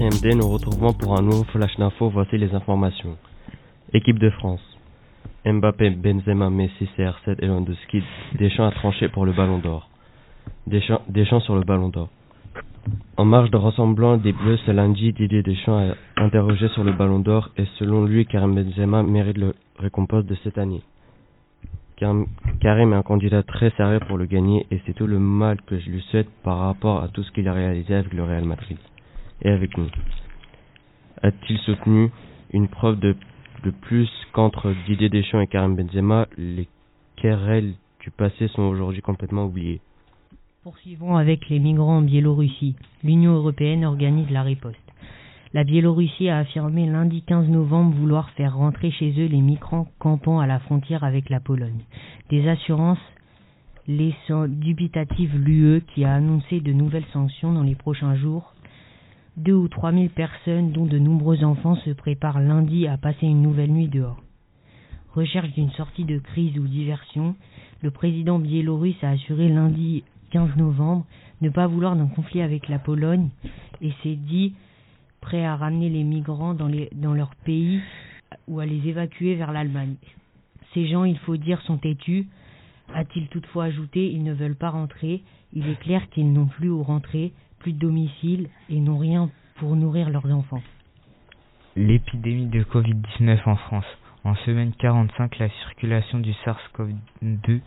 quatrième nous retrouvons pour un nouveau flash d'info. Voici les informations. Équipe de France. Mbappé, Benzema, Messi, CR7 et Lewandowski. Deschamps a tranché pour le Ballon d'Or. Deschamps, Deschamps sur le Ballon d'Or. En marge de rassemblement des Bleus ce lundi, Didier Deschamps a interrogé sur le Ballon d'Or et selon lui, Karim Benzema mérite le récompense de cette année. Karim est un candidat très sérieux pour le gagner et c'est tout le mal que je lui souhaite par rapport à tout ce qu'il a réalisé avec le Real Madrid et avec nous. A-t-il soutenu une preuve de, de plus qu'entre Didier Deschamps et Karim Benzema, les querelles du passé sont aujourd'hui complètement oubliées? Poursuivons avec les migrants en Biélorussie. L'Union européenne organise la riposte. La Biélorussie a affirmé lundi 15 novembre vouloir faire rentrer chez eux les migrants campant à la frontière avec la Pologne. Des assurances laissant dubitative l'UE qui a annoncé de nouvelles sanctions dans les prochains jours. Deux ou trois mille personnes, dont de nombreux enfants, se préparent lundi à passer une nouvelle nuit dehors. Recherche d'une sortie de crise ou diversion, le président biélorusse a assuré lundi 15 novembre ne pas vouloir d'un conflit avec la Pologne et s'est dit prêt à ramener les migrants dans, dans leur pays ou à les évacuer vers l'Allemagne. Ces gens, il faut dire, sont têtus. A-t-il toutefois ajouté, ils ne veulent pas rentrer. Il est clair qu'ils n'ont plus où rentrer, plus de domicile et n'ont rien pour nourrir leurs enfants. L'épidémie de Covid-19 en France. En semaine 45, la circulation du SARS-CoV-2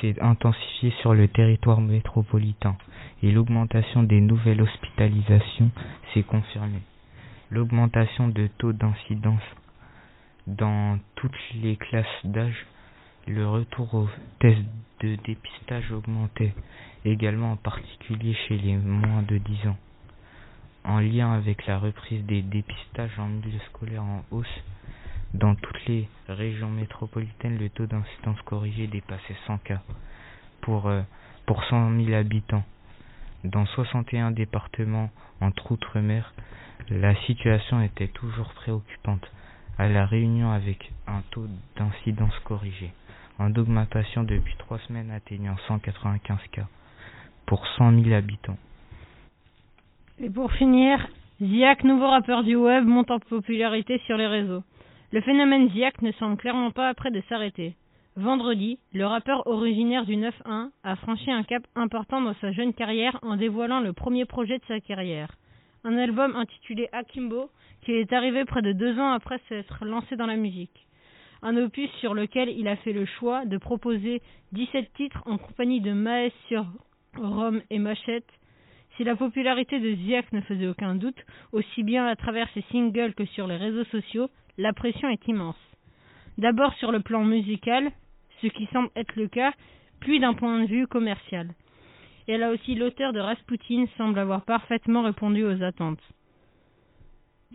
s'est intensifiée sur le territoire métropolitain et l'augmentation des nouvelles hospitalisations s'est confirmée. L'augmentation de taux d'incidence dans toutes les classes d'âge, le retour aux tests de dépistage augmentait également en particulier chez les moins de 10 ans. En lien avec la reprise des dépistages en milieu scolaire en hausse, dans toutes les régions métropolitaines, le taux d'incidence corrigé dépassait 100 cas pour, euh, pour 100 000 habitants. Dans 61 départements entre outre-mer, la situation était toujours préoccupante, à la Réunion avec un taux d'incidence corrigé, en augmentation depuis trois semaines atteignant 195 cas pour 100 000 habitants. Et pour finir, Ziak, nouveau rappeur du web, monte en popularité sur les réseaux. Le phénomène Ziak ne semble clairement pas près de s'arrêter. Vendredi, le rappeur originaire du 9-1 a franchi un cap important dans sa jeune carrière en dévoilant le premier projet de sa carrière. Un album intitulé Akimbo qui est arrivé près de deux ans après s'être lancé dans la musique. Un opus sur lequel il a fait le choix de proposer 17 titres en compagnie de Maes sur Rome et Machette. Si la popularité de Ziak ne faisait aucun doute, aussi bien à travers ses singles que sur les réseaux sociaux, la pression est immense. D'abord sur le plan musical, ce qui semble être le cas, puis d'un point de vue commercial. Et là aussi, l'auteur de Rasputin semble avoir parfaitement répondu aux attentes.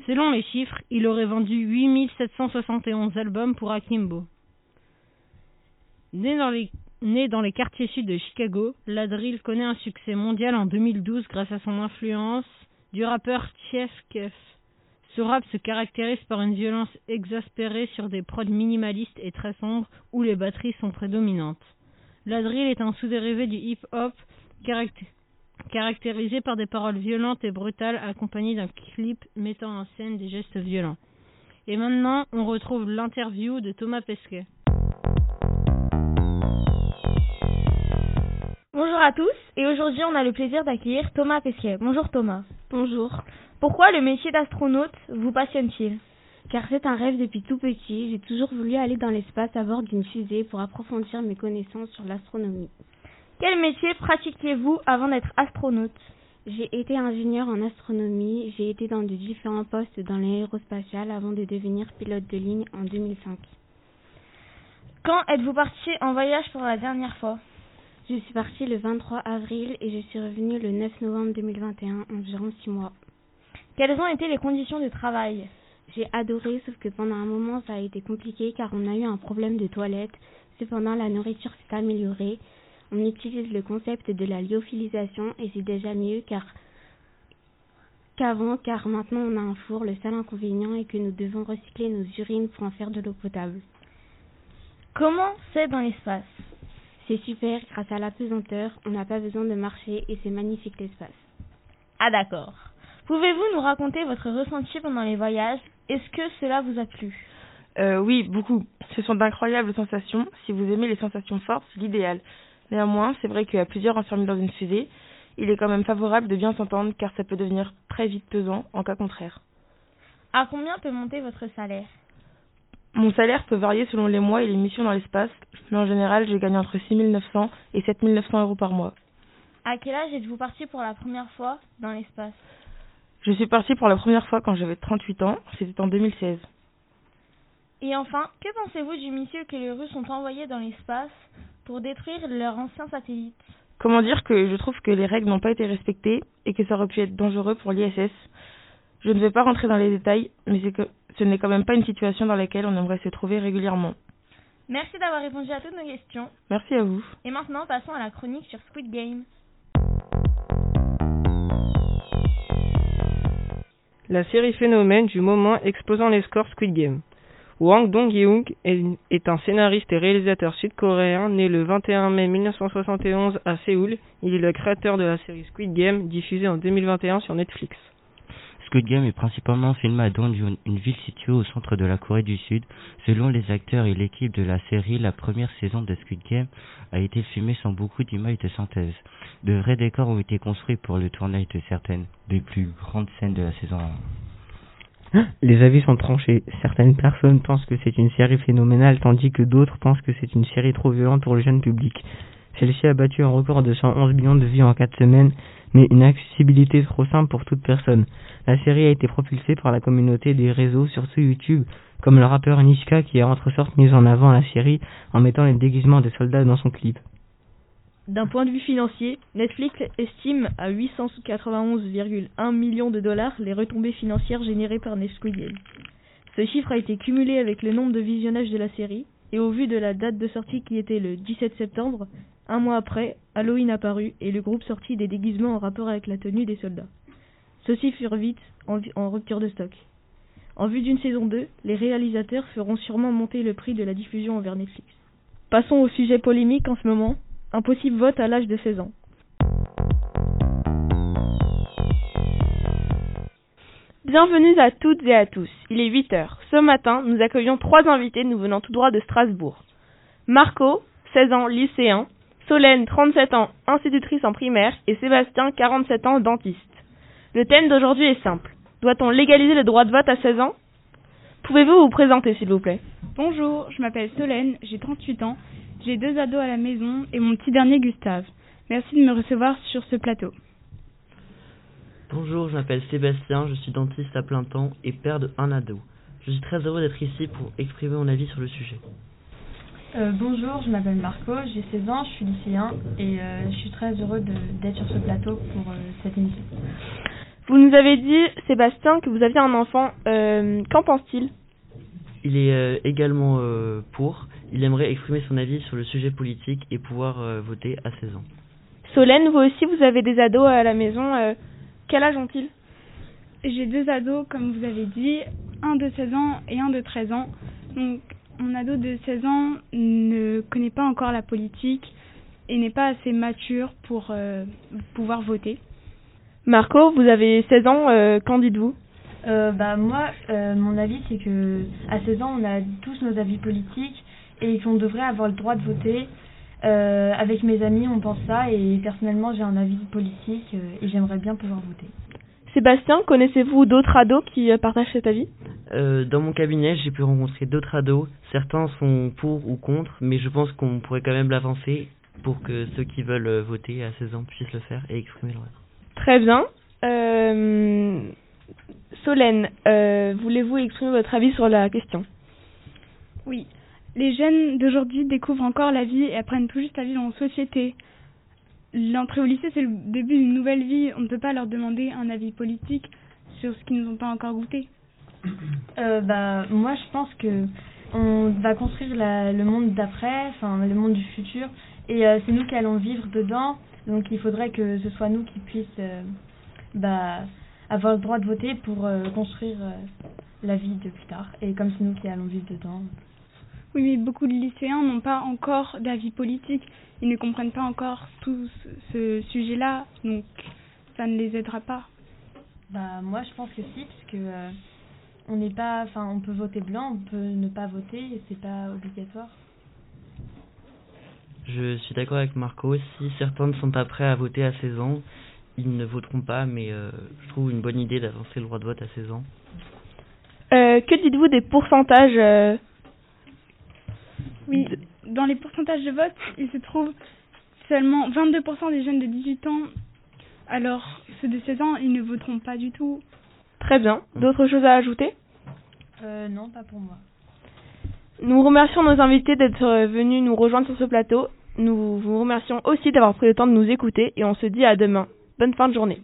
Selon les chiffres, il aurait vendu 8771 albums pour Akimbo. Né dans les, quartiers sud de Chicago, la drill connaît un succès mondial en 2012 grâce à son influence du rappeur Chief Keef. Ce rap se caractérise par une violence exaspérée sur des prods minimalistes et très sombres où les batteries sont prédominantes. La drill est un sous-dérivé du hip-hop caractérisé par des paroles violentes et brutales accompagnées d'un clip mettant en scène des gestes violents. Et maintenant, on retrouve l'interview de Thomas Pesquet. Bonjour à tous, et aujourd'hui on a le plaisir d'accueillir Thomas Pesquet. Bonjour Thomas. Bonjour. Pourquoi le métier d'astronaute vous passionne-t-il? Car c'est un rêve depuis tout petit, j'ai toujours voulu aller dans l'espace à bord d'une fusée pour approfondir mes connaissances sur l'astronomie. Quel métier pratiquiez-vous avant d'être astronaute? J'ai été ingénieur en astronomie, j'ai été dans de différents postes dans l'aérospatial avant de devenir pilote de ligne en 2005. Quand êtes-vous parti en voyage pour la dernière fois? Je suis parti le 23 avril et je suis revenu le 9 novembre 2021, environ six mois. Quelles ont été les conditions de travail? J'ai adoré, sauf que pendant un moment ça a été compliqué car on a eu un problème de toilette. Cependant, la nourriture s'est améliorée. On utilise le concept de la lyophilisation et c'est déjà mieux car qu'avant car maintenant on a un four. Le seul inconvénient est que nous devons recycler nos urines pour en faire de l'eau potable. Comment c'est dans l'espace? C'est super, grâce à la pesanteur, on n'a pas besoin de marcher et c'est magnifique l'espace. Ah d'accord. Pouvez-vous nous raconter votre ressenti pendant les voyages? Est-ce que cela vous a plu? Euh, Oui, beaucoup. Ce sont d'incroyables sensations. Si vous aimez les sensations fortes, c'est l'idéal. Néanmoins, c'est vrai qu'à plusieurs enfermés dans une fusée, il est quand même favorable de bien s'entendre car ça peut devenir très vite pesant en cas contraire. À combien peut monter votre salaire? Mon salaire peut varier selon les mois et les missions dans l'espace, mais en général, je gagne entre 6 900 et 7 900 euros par mois. À quel âge êtes-vous parti pour la première fois dans l'espace? Je suis parti pour la première fois quand j'avais 38 ans, c'était en 2016. Et enfin, que pensez-vous du monsieur que les Russes ont envoyé dans l'espace? Pour détruire leur ancien satellite Comment dire que je trouve que les règles n'ont pas été respectées et que ça aurait pu être dangereux pour l'ISS Je ne vais pas rentrer dans les détails, mais c'est que ce n'est quand même pas une situation dans laquelle on aimerait se trouver régulièrement. Merci d'avoir répondu à toutes nos questions. Merci à vous. Et maintenant, passons à la chronique sur Squid Game. La série phénomène du moment exposant les scores Squid Game. Wang Dong-yeong est un scénariste et réalisateur sud-coréen né le 21 mai 1971 à Séoul. Il est le créateur de la série Squid Game diffusée en 2021 sur Netflix. Squid Game est principalement filmé à Dongjun, une ville située au centre de la Corée du Sud. Selon les acteurs et l'équipe de la série, la première saison de Squid Game a été filmée sans beaucoup d'images de synthèse. De vrais décors ont été construits pour le tournage de certaines des plus grandes scènes de la saison 1. Les avis sont tranchés. Certaines personnes pensent que c'est une série phénoménale, tandis que d'autres pensent que c'est une série trop violente pour le jeune public. Celle-ci a battu un record de 111 millions de vues en 4 semaines, mais une accessibilité trop simple pour toute personne. La série a été propulsée par la communauté des réseaux, surtout YouTube, comme le rappeur Niska qui a entre sorte mis en avant la série en mettant les déguisements des soldats dans son clip. D'un point de vue financier, Netflix estime à 891,1 millions de dollars les retombées financières générées par Squid Game. Ce chiffre a été cumulé avec le nombre de visionnages de la série, et au vu de la date de sortie qui était le 17 septembre, un mois après, Halloween apparut et le groupe sortit des déguisements en rapport avec la tenue des soldats. Ceux-ci furent vite en, en rupture de stock. En vue d'une saison 2, les réalisateurs feront sûrement monter le prix de la diffusion envers Netflix. Passons au sujet polémique en ce moment, un possible vote à l'âge de 16 ans. Bienvenue à toutes et à tous. Il est 8 heures. Ce matin, nous accueillons trois invités nous venant tout droit de Strasbourg. Marco, 16 ans, lycéen. Solène, 37 ans, institutrice en primaire. Et Sébastien, 47 ans, dentiste. Le thème d'aujourd'hui est simple. Doit-on légaliser le droit de vote à 16 ans? Pouvez-vous vous présenter, s'il vous plaît? Bonjour, je m'appelle Solène, j'ai 38 ans. J'ai deux ados à la maison et mon petit dernier Gustave. Merci de me recevoir sur ce plateau. Bonjour, je m'appelle Sébastien, je suis dentiste à plein temps et père de un ado. Je suis très heureux d'être ici pour exprimer mon avis sur le sujet. Euh, bonjour, je m'appelle Marco, j'ai 16 ans, je suis lycéen et euh, je suis très heureux d'être sur ce plateau pour euh, cette émission. Vous nous avez dit, Sébastien, que vous aviez un enfant. Euh, Qu'en pense-t-il? Il est euh, également euh, pour. Il aimerait exprimer son avis sur le sujet politique et pouvoir voter à 16 ans. Solène, vous aussi, vous avez des ados à la maison. quel âge ont-ils? J'ai deux ados, comme vous avez dit, un de 16 ans et un de 13 ans. Donc, mon ado de 16 ans ne connaît pas encore la politique et n'est pas assez mature pour pouvoir voter. Marco, vous avez 16 ans, euh, qu'en dites-vous? Euh, bah moi, euh, mon avis c'est que à 16 ans on a tous nos avis politiques et qu'on devrait avoir le droit de voter. Euh, avec mes amis on pense ça et personnellement j'ai un avis politique euh, et j'aimerais bien pouvoir voter. Sébastien, connaissez-vous d'autres ados qui euh, partagent cet avis? Dans mon cabinet j'ai pu rencontrer d'autres ados. Certains sont pour ou contre mais je pense qu'on pourrait quand même l'avancer pour que ceux qui veulent voter à 16 ans puissent le faire et exprimer leur avis. Très bien. Euh, Solène, euh, voulez-vous exprimer votre avis sur la question? Oui. Les jeunes d'aujourd'hui découvrent encore la vie et apprennent tout juste à vivre en société. L'entrée au lycée, c'est le début d'une nouvelle vie. On ne peut pas leur demander un avis politique sur ce qu'ils n'ont pas encore goûté. Euh, bah, moi, je pense que on va construire la, le monde d'après, enfin le monde du futur, et euh, c'est nous qui allons vivre dedans. Donc il faudrait que ce soit nous qui puissions euh, bah, avoir le droit de voter pour construire la vie de plus tard. Et comme c'est nous qui allons vivre dedans. Oui, mais beaucoup de lycéens n'ont pas encore d'avis politique. Ils ne comprennent pas encore tout ce, sujet-là. Donc ça ne les aidera pas. Bah moi je pense que si, parce que euh, on n'est pas, enfin on peut voter blanc, on peut ne pas voter, et c'est pas obligatoire. Je suis d'accord avec Marco. Si certains ne sont pas prêts à voter à 16 ans, ils ne voteront pas, mais euh, je trouve une bonne idée d'avancer le droit de vote à 16 ans. Euh, que dites-vous des pourcentages euh, Oui, dans les pourcentages de vote, il se trouve seulement 22% des jeunes de 18 ans, alors ceux de 16 ans, ils ne voteront pas du tout. Très bien. D'autres choses à ajouter? Euh, non, pas pour moi. Nous remercions nos invités d'être venus nous rejoindre sur ce plateau. Nous vous remercions aussi d'avoir pris le temps de nous écouter et on se dit à demain. Bonne fin de journée.